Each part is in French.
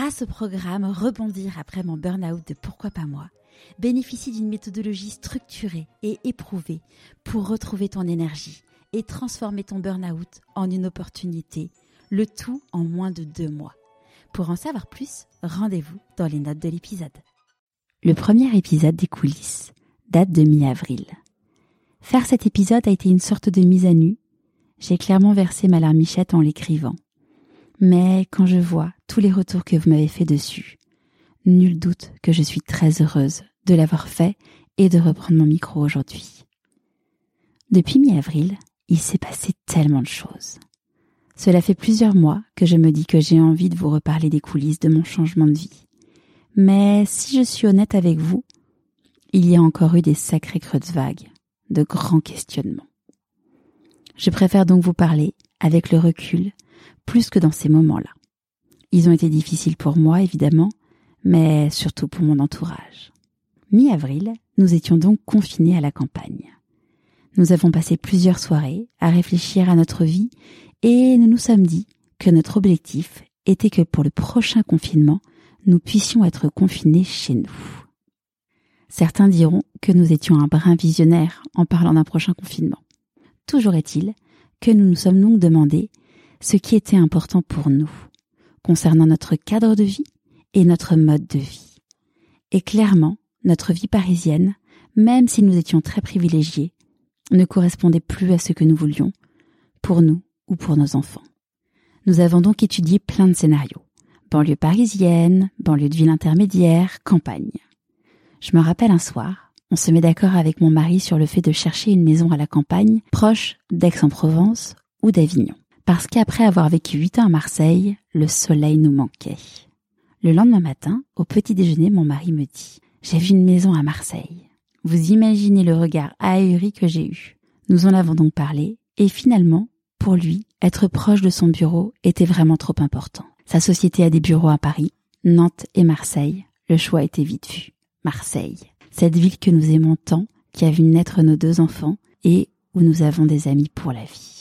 grâce au programme Rebondir après mon burn-out de Pourquoi pas moi, bénéficie d'une méthodologie structurée et éprouvée pour retrouver ton énergie et transformer ton burn-out en une opportunité, le tout en moins de deux mois. Pour en savoir plus, rendez-vous dans les notes de l'épisode. Le premier épisode des coulisses date de mi-avril. Faire cet épisode a été une sorte de mise à nu. J'ai clairement versé ma larmichette en l'écrivant. Mais quand je vois tous les retours que vous m'avez fait dessus, nul doute que je suis très heureuse de l'avoir fait et de reprendre mon micro aujourd'hui. Depuis mi-avril, il s'est passé tellement de choses. Cela fait plusieurs mois que je me dis que j'ai envie de vous reparler des coulisses de mon changement de vie. Mais si je suis honnête avec vous, il y a encore eu des sacrés creux vagues, de grands questionnements. Je préfère donc vous parler, avec le recul, plus que dans ces moments-là. Ils ont été difficiles pour moi, évidemment, mais surtout pour mon entourage. Mi-avril, nous étions donc confinés à la campagne. Nous avons passé plusieurs soirées à réfléchir à notre vie et nous nous sommes dit que notre objectif était que pour le prochain confinement, nous puissions être confinés chez nous. Certains diront que nous étions un brin visionnaire en parlant d'un prochain confinement. Toujours est-il que nous nous sommes donc demandé ce qui était important pour nous, concernant notre cadre de vie et notre mode de vie. Et clairement, notre vie parisienne, même si nous étions très privilégiés, ne correspondait plus à ce que nous voulions, pour nous ou pour nos enfants. Nous avons donc étudié plein de scénarios. Banlieue parisienne, banlieue de ville intermédiaire, campagne. Je me rappelle un soir, on se met d'accord avec mon mari sur le fait de chercher une maison à la campagne, proche d'Aix-en-Provence ou d'Avignon parce qu'après avoir vécu huit ans à Marseille, le soleil nous manquait. Le lendemain matin, au petit déjeuner, mon mari me dit J'ai vu une maison à Marseille. Vous imaginez le regard ahuri que j'ai eu. Nous en avons donc parlé, et finalement, pour lui, être proche de son bureau était vraiment trop important. Sa société a des bureaux à Paris, Nantes et Marseille. Le choix était vite vu. Marseille. Cette ville que nous aimons tant, qui a vu naître nos deux enfants, et où nous avons des amis pour la vie.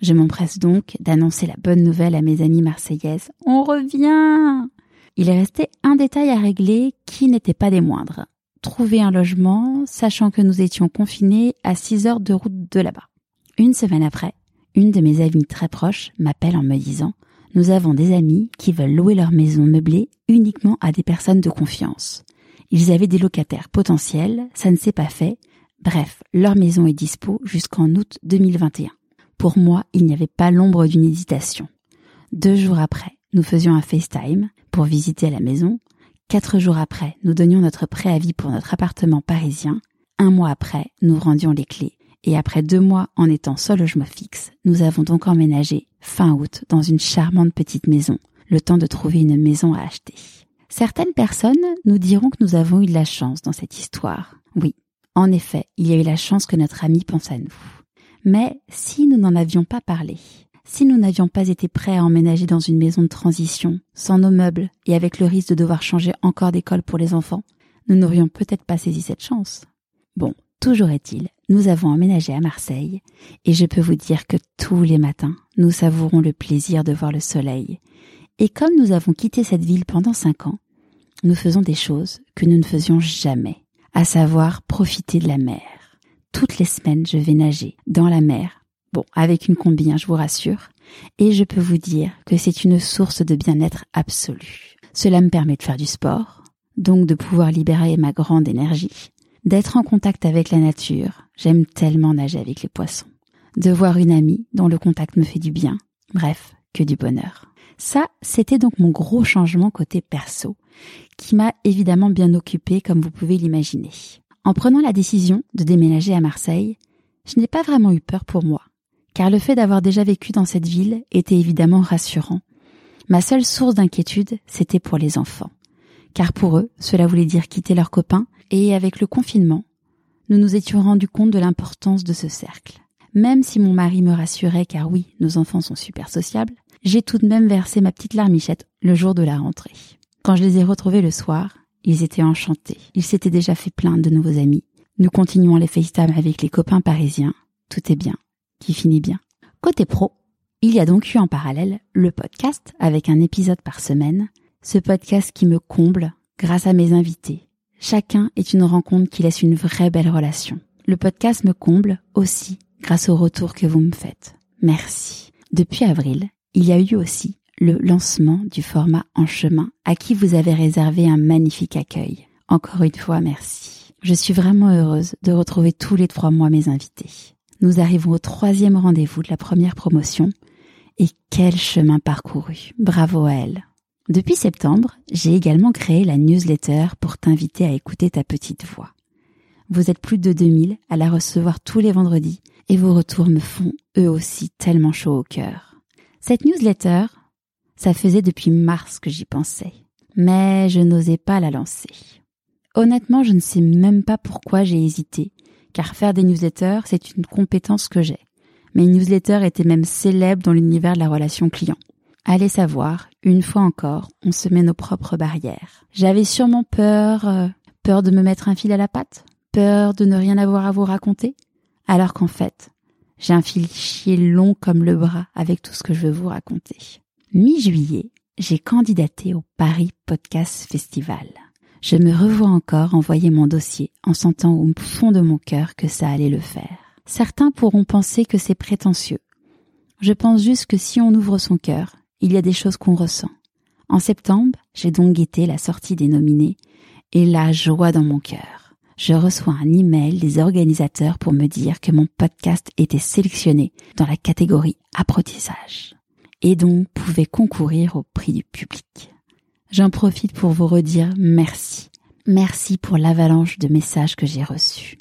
Je m'empresse donc d'annoncer la bonne nouvelle à mes amis marseillaises. On revient Il est resté un détail à régler qui n'était pas des moindres. Trouver un logement, sachant que nous étions confinés à 6 heures de route de là-bas. Une semaine après, une de mes amies très proches m'appelle en me disant Nous avons des amis qui veulent louer leur maison meublée uniquement à des personnes de confiance. Ils avaient des locataires potentiels, ça ne s'est pas fait. Bref, leur maison est dispo jusqu'en août 2021. Pour moi, il n'y avait pas l'ombre d'une hésitation. Deux jours après, nous faisions un FaceTime pour visiter la maison. Quatre jours après, nous donnions notre préavis pour notre appartement parisien. Un mois après, nous rendions les clés. Et après deux mois en étant seul logement fixe, nous avons donc emménagé fin août dans une charmante petite maison, le temps de trouver une maison à acheter. Certaines personnes nous diront que nous avons eu de la chance dans cette histoire. Oui, en effet, il y a eu la chance que notre ami pense à nous. Mais si nous n'en avions pas parlé, si nous n'avions pas été prêts à emménager dans une maison de transition, sans nos meubles et avec le risque de devoir changer encore d'école pour les enfants, nous n'aurions peut-être pas saisi cette chance. Bon, toujours est-il, nous avons emménagé à Marseille et je peux vous dire que tous les matins, nous savourons le plaisir de voir le soleil. Et comme nous avons quitté cette ville pendant cinq ans, nous faisons des choses que nous ne faisions jamais, à savoir profiter de la mer toutes les semaines, je vais nager dans la mer. Bon, avec une combi, hein, je vous rassure. Et je peux vous dire que c'est une source de bien-être absolu. Cela me permet de faire du sport, donc de pouvoir libérer ma grande énergie, d'être en contact avec la nature. J'aime tellement nager avec les poissons. De voir une amie dont le contact me fait du bien. Bref, que du bonheur. Ça, c'était donc mon gros changement côté perso, qui m'a évidemment bien occupé comme vous pouvez l'imaginer. En prenant la décision de déménager à Marseille, je n'ai pas vraiment eu peur pour moi, car le fait d'avoir déjà vécu dans cette ville était évidemment rassurant. Ma seule source d'inquiétude, c'était pour les enfants, car pour eux, cela voulait dire quitter leurs copains, et avec le confinement, nous nous étions rendus compte de l'importance de ce cercle. Même si mon mari me rassurait, car oui, nos enfants sont super sociables, j'ai tout de même versé ma petite larmichette le jour de la rentrée. Quand je les ai retrouvés le soir, ils étaient enchantés. Ils s'étaient déjà fait plein de nouveaux amis. Nous continuons les FaceTime avec les copains parisiens. Tout est bien, qui finit bien. Côté pro, il y a donc eu en parallèle le podcast avec un épisode par semaine ce podcast qui me comble grâce à mes invités. Chacun est une rencontre qui laisse une vraie belle relation. Le podcast me comble aussi grâce au retour que vous me faites. Merci. Depuis avril, il y a eu aussi le lancement du format En chemin à qui vous avez réservé un magnifique accueil. Encore une fois, merci. Je suis vraiment heureuse de retrouver tous les trois mois mes invités. Nous arrivons au troisième rendez-vous de la première promotion et quel chemin parcouru. Bravo à elle. Depuis septembre, j'ai également créé la newsletter pour t'inviter à écouter ta petite voix. Vous êtes plus de 2000 à la recevoir tous les vendredis et vos retours me font eux aussi tellement chaud au cœur. Cette newsletter, ça faisait depuis mars que j'y pensais, mais je n'osais pas la lancer. Honnêtement, je ne sais même pas pourquoi j'ai hésité, car faire des newsletters, c'est une compétence que j'ai. Mes newsletters étaient même célèbres dans l'univers de la relation client. Allez savoir, une fois encore, on se met nos propres barrières. J'avais sûrement peur, euh, peur de me mettre un fil à la patte, peur de ne rien avoir à vous raconter, alors qu'en fait, j'ai un fichier long comme le bras avec tout ce que je veux vous raconter mi-juillet, j'ai candidaté au Paris Podcast Festival. Je me revois encore envoyer mon dossier en sentant au fond de mon cœur que ça allait le faire. Certains pourront penser que c'est prétentieux. Je pense juste que si on ouvre son cœur, il y a des choses qu'on ressent. En septembre, j'ai donc guetté la sortie des nominés et la joie dans mon cœur. Je reçois un email des organisateurs pour me dire que mon podcast était sélectionné dans la catégorie apprentissage et donc pouvait concourir au prix du public. J'en profite pour vous redire merci. Merci pour l'avalanche de messages que j'ai reçus.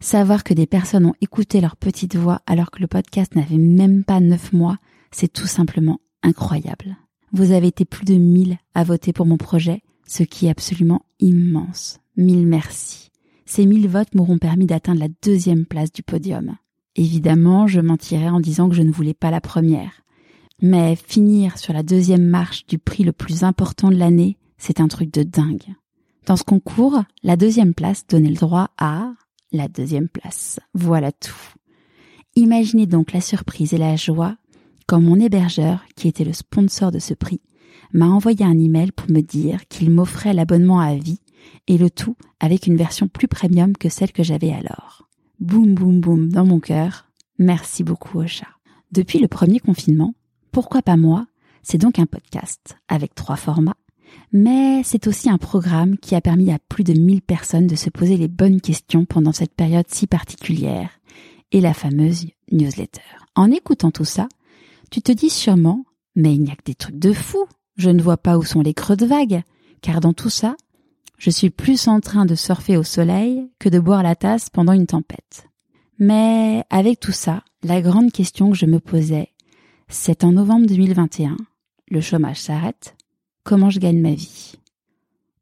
Savoir que des personnes ont écouté leur petite voix alors que le podcast n'avait même pas neuf mois, c'est tout simplement incroyable. Vous avez été plus de mille à voter pour mon projet, ce qui est absolument immense. Mille merci. Ces mille votes m'auront permis d'atteindre la deuxième place du podium. Évidemment, je mentirais en disant que je ne voulais pas la première. Mais finir sur la deuxième marche du prix le plus important de l'année, c'est un truc de dingue. Dans ce concours, la deuxième place donnait le droit à la deuxième place. Voilà tout. Imaginez donc la surprise et la joie quand mon hébergeur, qui était le sponsor de ce prix, m'a envoyé un email pour me dire qu'il m'offrait l'abonnement à vie et le tout avec une version plus premium que celle que j'avais alors. Boum boum boum dans mon cœur. Merci beaucoup au chat. Depuis le premier confinement, pourquoi pas moi? C'est donc un podcast avec trois formats, mais c'est aussi un programme qui a permis à plus de 1000 personnes de se poser les bonnes questions pendant cette période si particulière et la fameuse newsletter. En écoutant tout ça, tu te dis sûrement, mais il n'y a que des trucs de fou. Je ne vois pas où sont les creux de vague, car dans tout ça, je suis plus en train de surfer au soleil que de boire la tasse pendant une tempête. Mais avec tout ça, la grande question que je me posais c'est en novembre 2021. Le chômage s'arrête. Comment je gagne ma vie?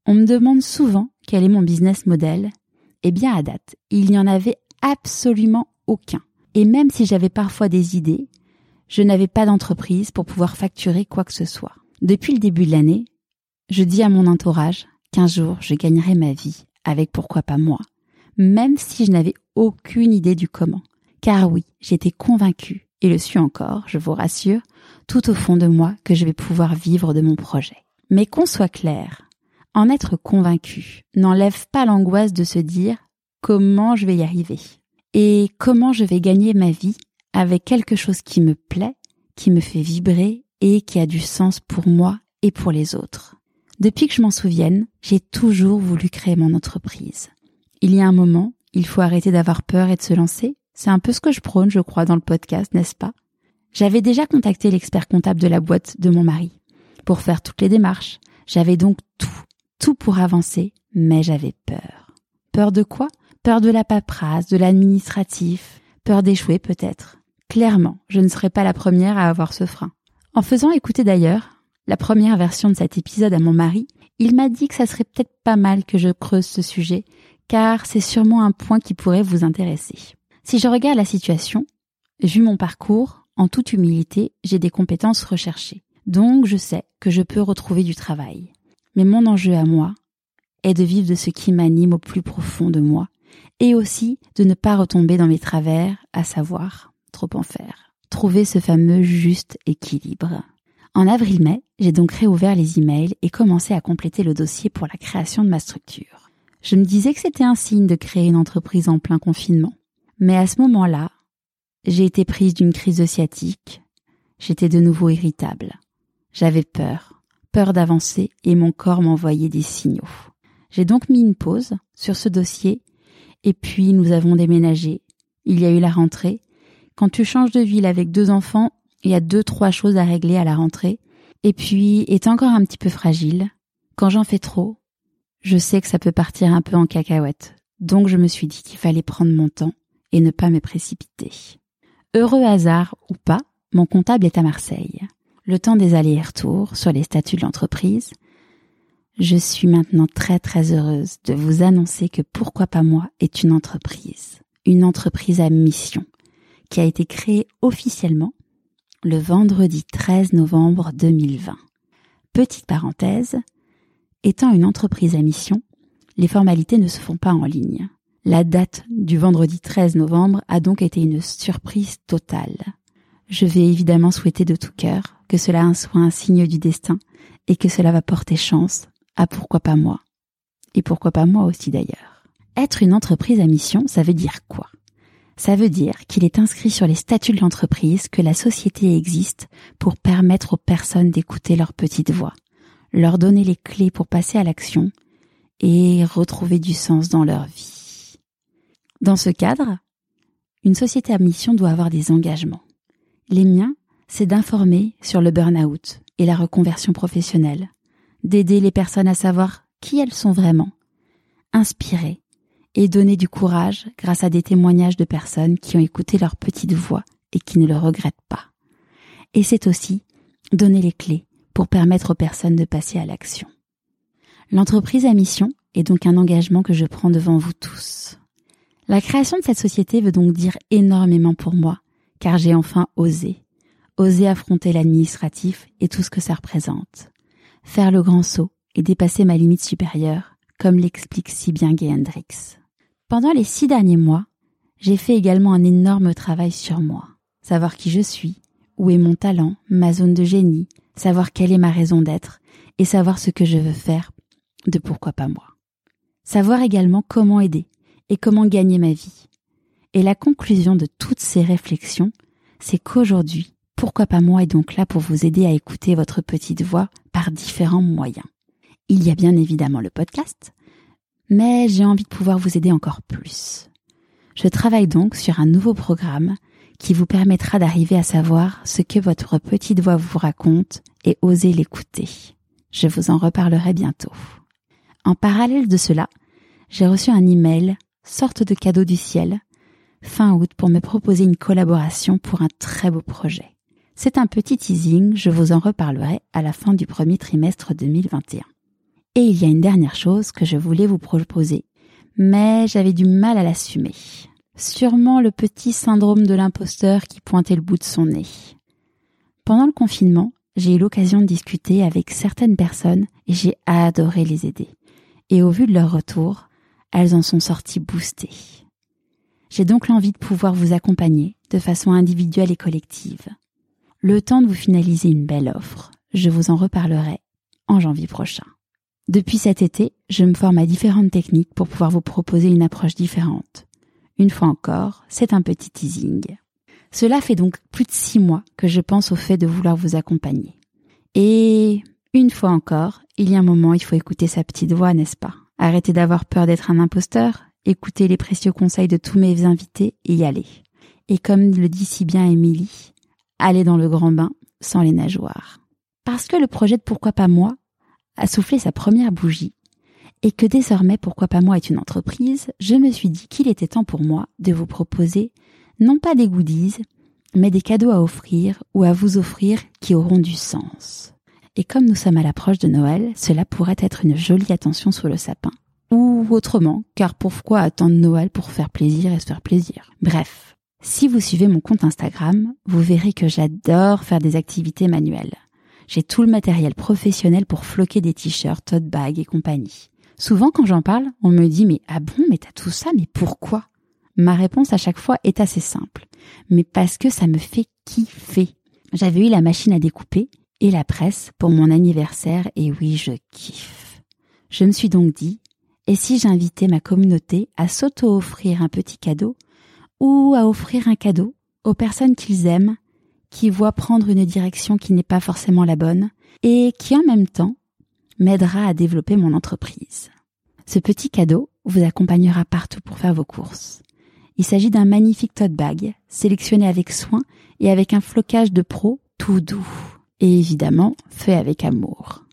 On me demande souvent quel est mon business model. Eh bien, à date, il n'y en avait absolument aucun. Et même si j'avais parfois des idées, je n'avais pas d'entreprise pour pouvoir facturer quoi que ce soit. Depuis le début de l'année, je dis à mon entourage qu'un jour je gagnerai ma vie avec pourquoi pas moi, même si je n'avais aucune idée du comment. Car oui, j'étais convaincue et le suis encore, je vous rassure, tout au fond de moi que je vais pouvoir vivre de mon projet. Mais qu'on soit clair, en être convaincu n'enlève pas l'angoisse de se dire comment je vais y arriver et comment je vais gagner ma vie avec quelque chose qui me plaît, qui me fait vibrer et qui a du sens pour moi et pour les autres. Depuis que je m'en souvienne, j'ai toujours voulu créer mon entreprise. Il y a un moment, il faut arrêter d'avoir peur et de se lancer, c'est un peu ce que je prône, je crois, dans le podcast, n'est-ce pas? J'avais déjà contacté l'expert comptable de la boîte de mon mari pour faire toutes les démarches. J'avais donc tout, tout pour avancer, mais j'avais peur. Peur de quoi? Peur de la paperasse, de l'administratif, peur d'échouer peut-être. Clairement, je ne serai pas la première à avoir ce frein. En faisant écouter d'ailleurs la première version de cet épisode à mon mari, il m'a dit que ça serait peut-être pas mal que je creuse ce sujet, car c'est sûrement un point qui pourrait vous intéresser. Si je regarde la situation, vu mon parcours, en toute humilité, j'ai des compétences recherchées. Donc je sais que je peux retrouver du travail. Mais mon enjeu à moi est de vivre de ce qui m'anime au plus profond de moi et aussi de ne pas retomber dans mes travers, à savoir trop en faire. Trouver ce fameux juste équilibre. En avril-mai, j'ai donc réouvert les emails et commencé à compléter le dossier pour la création de ma structure. Je me disais que c'était un signe de créer une entreprise en plein confinement. Mais à ce moment-là, j'ai été prise d'une crise sciatique. J'étais de nouveau irritable. J'avais peur, peur d'avancer et mon corps m'envoyait des signaux. J'ai donc mis une pause sur ce dossier et puis nous avons déménagé. Il y a eu la rentrée. Quand tu changes de ville avec deux enfants, il y a deux, trois choses à régler à la rentrée. Et puis, est encore un petit peu fragile. Quand j'en fais trop, je sais que ça peut partir un peu en cacahuète. Donc je me suis dit qu'il fallait prendre mon temps et ne pas me précipiter. Heureux hasard ou pas, mon comptable est à Marseille. Le temps des allers-retours sur les statuts de l'entreprise, je suis maintenant très très heureuse de vous annoncer que Pourquoi pas moi est une entreprise, une entreprise à mission, qui a été créée officiellement le vendredi 13 novembre 2020. Petite parenthèse, étant une entreprise à mission, les formalités ne se font pas en ligne. La date du vendredi 13 novembre a donc été une surprise totale. Je vais évidemment souhaiter de tout cœur que cela soit un signe du destin et que cela va porter chance à pourquoi pas moi. Et pourquoi pas moi aussi d'ailleurs. Être une entreprise à mission, ça veut dire quoi? Ça veut dire qu'il est inscrit sur les statuts de l'entreprise que la société existe pour permettre aux personnes d'écouter leur petite voix, leur donner les clés pour passer à l'action et retrouver du sens dans leur vie. Dans ce cadre, une société à mission doit avoir des engagements. Les miens, c'est d'informer sur le burn-out et la reconversion professionnelle, d'aider les personnes à savoir qui elles sont vraiment, inspirer et donner du courage grâce à des témoignages de personnes qui ont écouté leur petite voix et qui ne le regrettent pas. Et c'est aussi donner les clés pour permettre aux personnes de passer à l'action. L'entreprise à mission est donc un engagement que je prends devant vous tous. La création de cette société veut donc dire énormément pour moi, car j'ai enfin osé, osé affronter l'administratif et tout ce que ça représente, faire le grand saut et dépasser ma limite supérieure, comme l'explique si bien Gay Hendrix. Pendant les six derniers mois, j'ai fait également un énorme travail sur moi, savoir qui je suis, où est mon talent, ma zone de génie, savoir quelle est ma raison d'être et savoir ce que je veux faire de pourquoi pas moi. Savoir également comment aider, et comment gagner ma vie. Et la conclusion de toutes ces réflexions, c'est qu'aujourd'hui, pourquoi pas moi est donc là pour vous aider à écouter votre petite voix par différents moyens. Il y a bien évidemment le podcast, mais j'ai envie de pouvoir vous aider encore plus. Je travaille donc sur un nouveau programme qui vous permettra d'arriver à savoir ce que votre petite voix vous raconte et oser l'écouter. Je vous en reparlerai bientôt. En parallèle de cela, j'ai reçu un email sorte de cadeau du ciel, fin août pour me proposer une collaboration pour un très beau projet. C'est un petit teasing, je vous en reparlerai à la fin du premier trimestre 2021. Et il y a une dernière chose que je voulais vous proposer, mais j'avais du mal à l'assumer. Sûrement le petit syndrome de l'imposteur qui pointait le bout de son nez. Pendant le confinement, j'ai eu l'occasion de discuter avec certaines personnes et j'ai adoré les aider. Et au vu de leur retour, elles en sont sorties boostées. J'ai donc l'envie de pouvoir vous accompagner de façon individuelle et collective. Le temps de vous finaliser une belle offre, je vous en reparlerai en janvier prochain. Depuis cet été, je me forme à différentes techniques pour pouvoir vous proposer une approche différente. Une fois encore, c'est un petit teasing. Cela fait donc plus de six mois que je pense au fait de vouloir vous accompagner. Et une fois encore, il y a un moment, il faut écouter sa petite voix, n'est-ce pas? Arrêtez d'avoir peur d'être un imposteur, écoutez les précieux conseils de tous mes invités et y allez. Et comme le dit si bien Émilie, allez dans le grand bain sans les nageoires. Parce que le projet de Pourquoi pas moi a soufflé sa première bougie et que désormais Pourquoi pas moi est une entreprise, je me suis dit qu'il était temps pour moi de vous proposer non pas des goodies, mais des cadeaux à offrir ou à vous offrir qui auront du sens. Et comme nous sommes à l'approche de Noël, cela pourrait être une jolie attention sur le sapin. Ou autrement, car pourquoi attendre Noël pour faire plaisir et se faire plaisir? Bref, si vous suivez mon compte Instagram, vous verrez que j'adore faire des activités manuelles. J'ai tout le matériel professionnel pour floquer des t-shirts, tote bags et compagnie. Souvent quand j'en parle, on me dit mais ah bon, mais t'as tout ça, mais pourquoi? Ma réponse à chaque fois est assez simple. Mais parce que ça me fait kiffer. J'avais eu la machine à découper et la presse pour mon anniversaire et oui, je kiffe. Je me suis donc dit, et si j'invitais ma communauté à s'auto-offrir un petit cadeau ou à offrir un cadeau aux personnes qu'ils aiment, qui voient prendre une direction qui n'est pas forcément la bonne et qui en même temps m'aidera à développer mon entreprise. Ce petit cadeau vous accompagnera partout pour faire vos courses. Il s'agit d'un magnifique tote bag, sélectionné avec soin et avec un flocage de pro tout doux. Et évidemment, fait avec amour.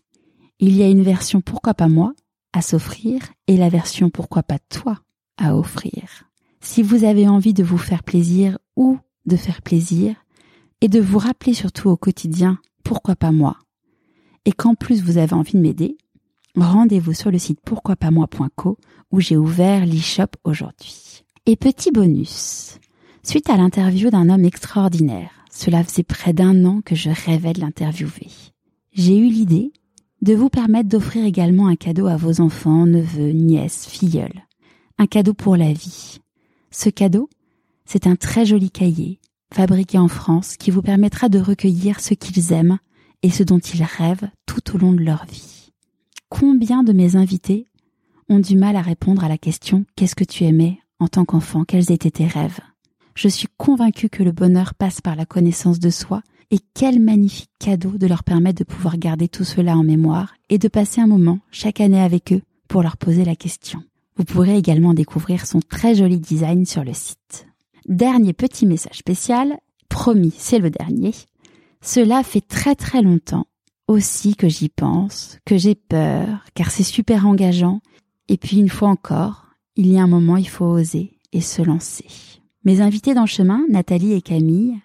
Il y a une version pourquoi pas moi à s'offrir et la version pourquoi pas toi à offrir. Si vous avez envie de vous faire plaisir ou de faire plaisir et de vous rappeler surtout au quotidien pourquoi pas moi et qu'en plus vous avez envie de m'aider, rendez-vous sur le site pourquoipasmoi.co où j'ai ouvert l'e-shop aujourd'hui. Et petit bonus, suite à l'interview d'un homme extraordinaire, cela faisait près d'un an que je rêvais de l'interviewer. J'ai eu l'idée de vous permettre d'offrir également un cadeau à vos enfants, neveux, nièces, filleuls. Un cadeau pour la vie. Ce cadeau, c'est un très joli cahier, fabriqué en France, qui vous permettra de recueillir ce qu'ils aiment et ce dont ils rêvent tout au long de leur vie. Combien de mes invités ont du mal à répondre à la question Qu'est-ce que tu aimais en tant qu'enfant? Quels étaient tes rêves? Je suis convaincue que le bonheur passe par la connaissance de soi et quel magnifique cadeau de leur permettre de pouvoir garder tout cela en mémoire et de passer un moment chaque année avec eux pour leur poser la question. Vous pourrez également découvrir son très joli design sur le site. Dernier petit message spécial, promis, c'est le dernier. Cela fait très très longtemps aussi que j'y pense, que j'ai peur, car c'est super engageant. Et puis une fois encore, il y a un moment, il faut oser et se lancer. Mes invités dans le chemin, Nathalie et Camille,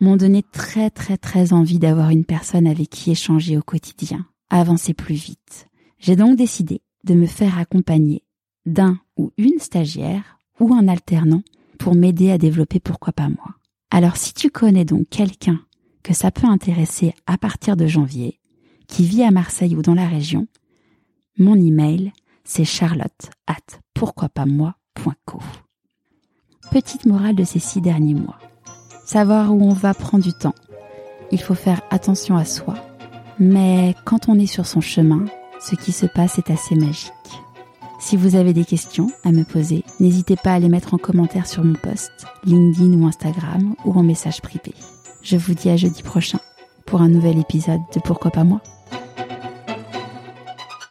m'ont donné très très très envie d'avoir une personne avec qui échanger au quotidien, avancer plus vite. J'ai donc décidé de me faire accompagner d'un ou une stagiaire ou un alternant pour m'aider à développer pourquoi pas moi. Alors si tu connais donc quelqu'un que ça peut intéresser à partir de janvier, qui vit à Marseille ou dans la région, mon email, c'est charlotte at pourquoipasmoi.co. Petite morale de ces six derniers mois. Savoir où on va prend du temps. Il faut faire attention à soi. Mais quand on est sur son chemin, ce qui se passe est assez magique. Si vous avez des questions à me poser, n'hésitez pas à les mettre en commentaire sur mon post, LinkedIn ou Instagram ou en message privé. Je vous dis à jeudi prochain pour un nouvel épisode de Pourquoi pas moi?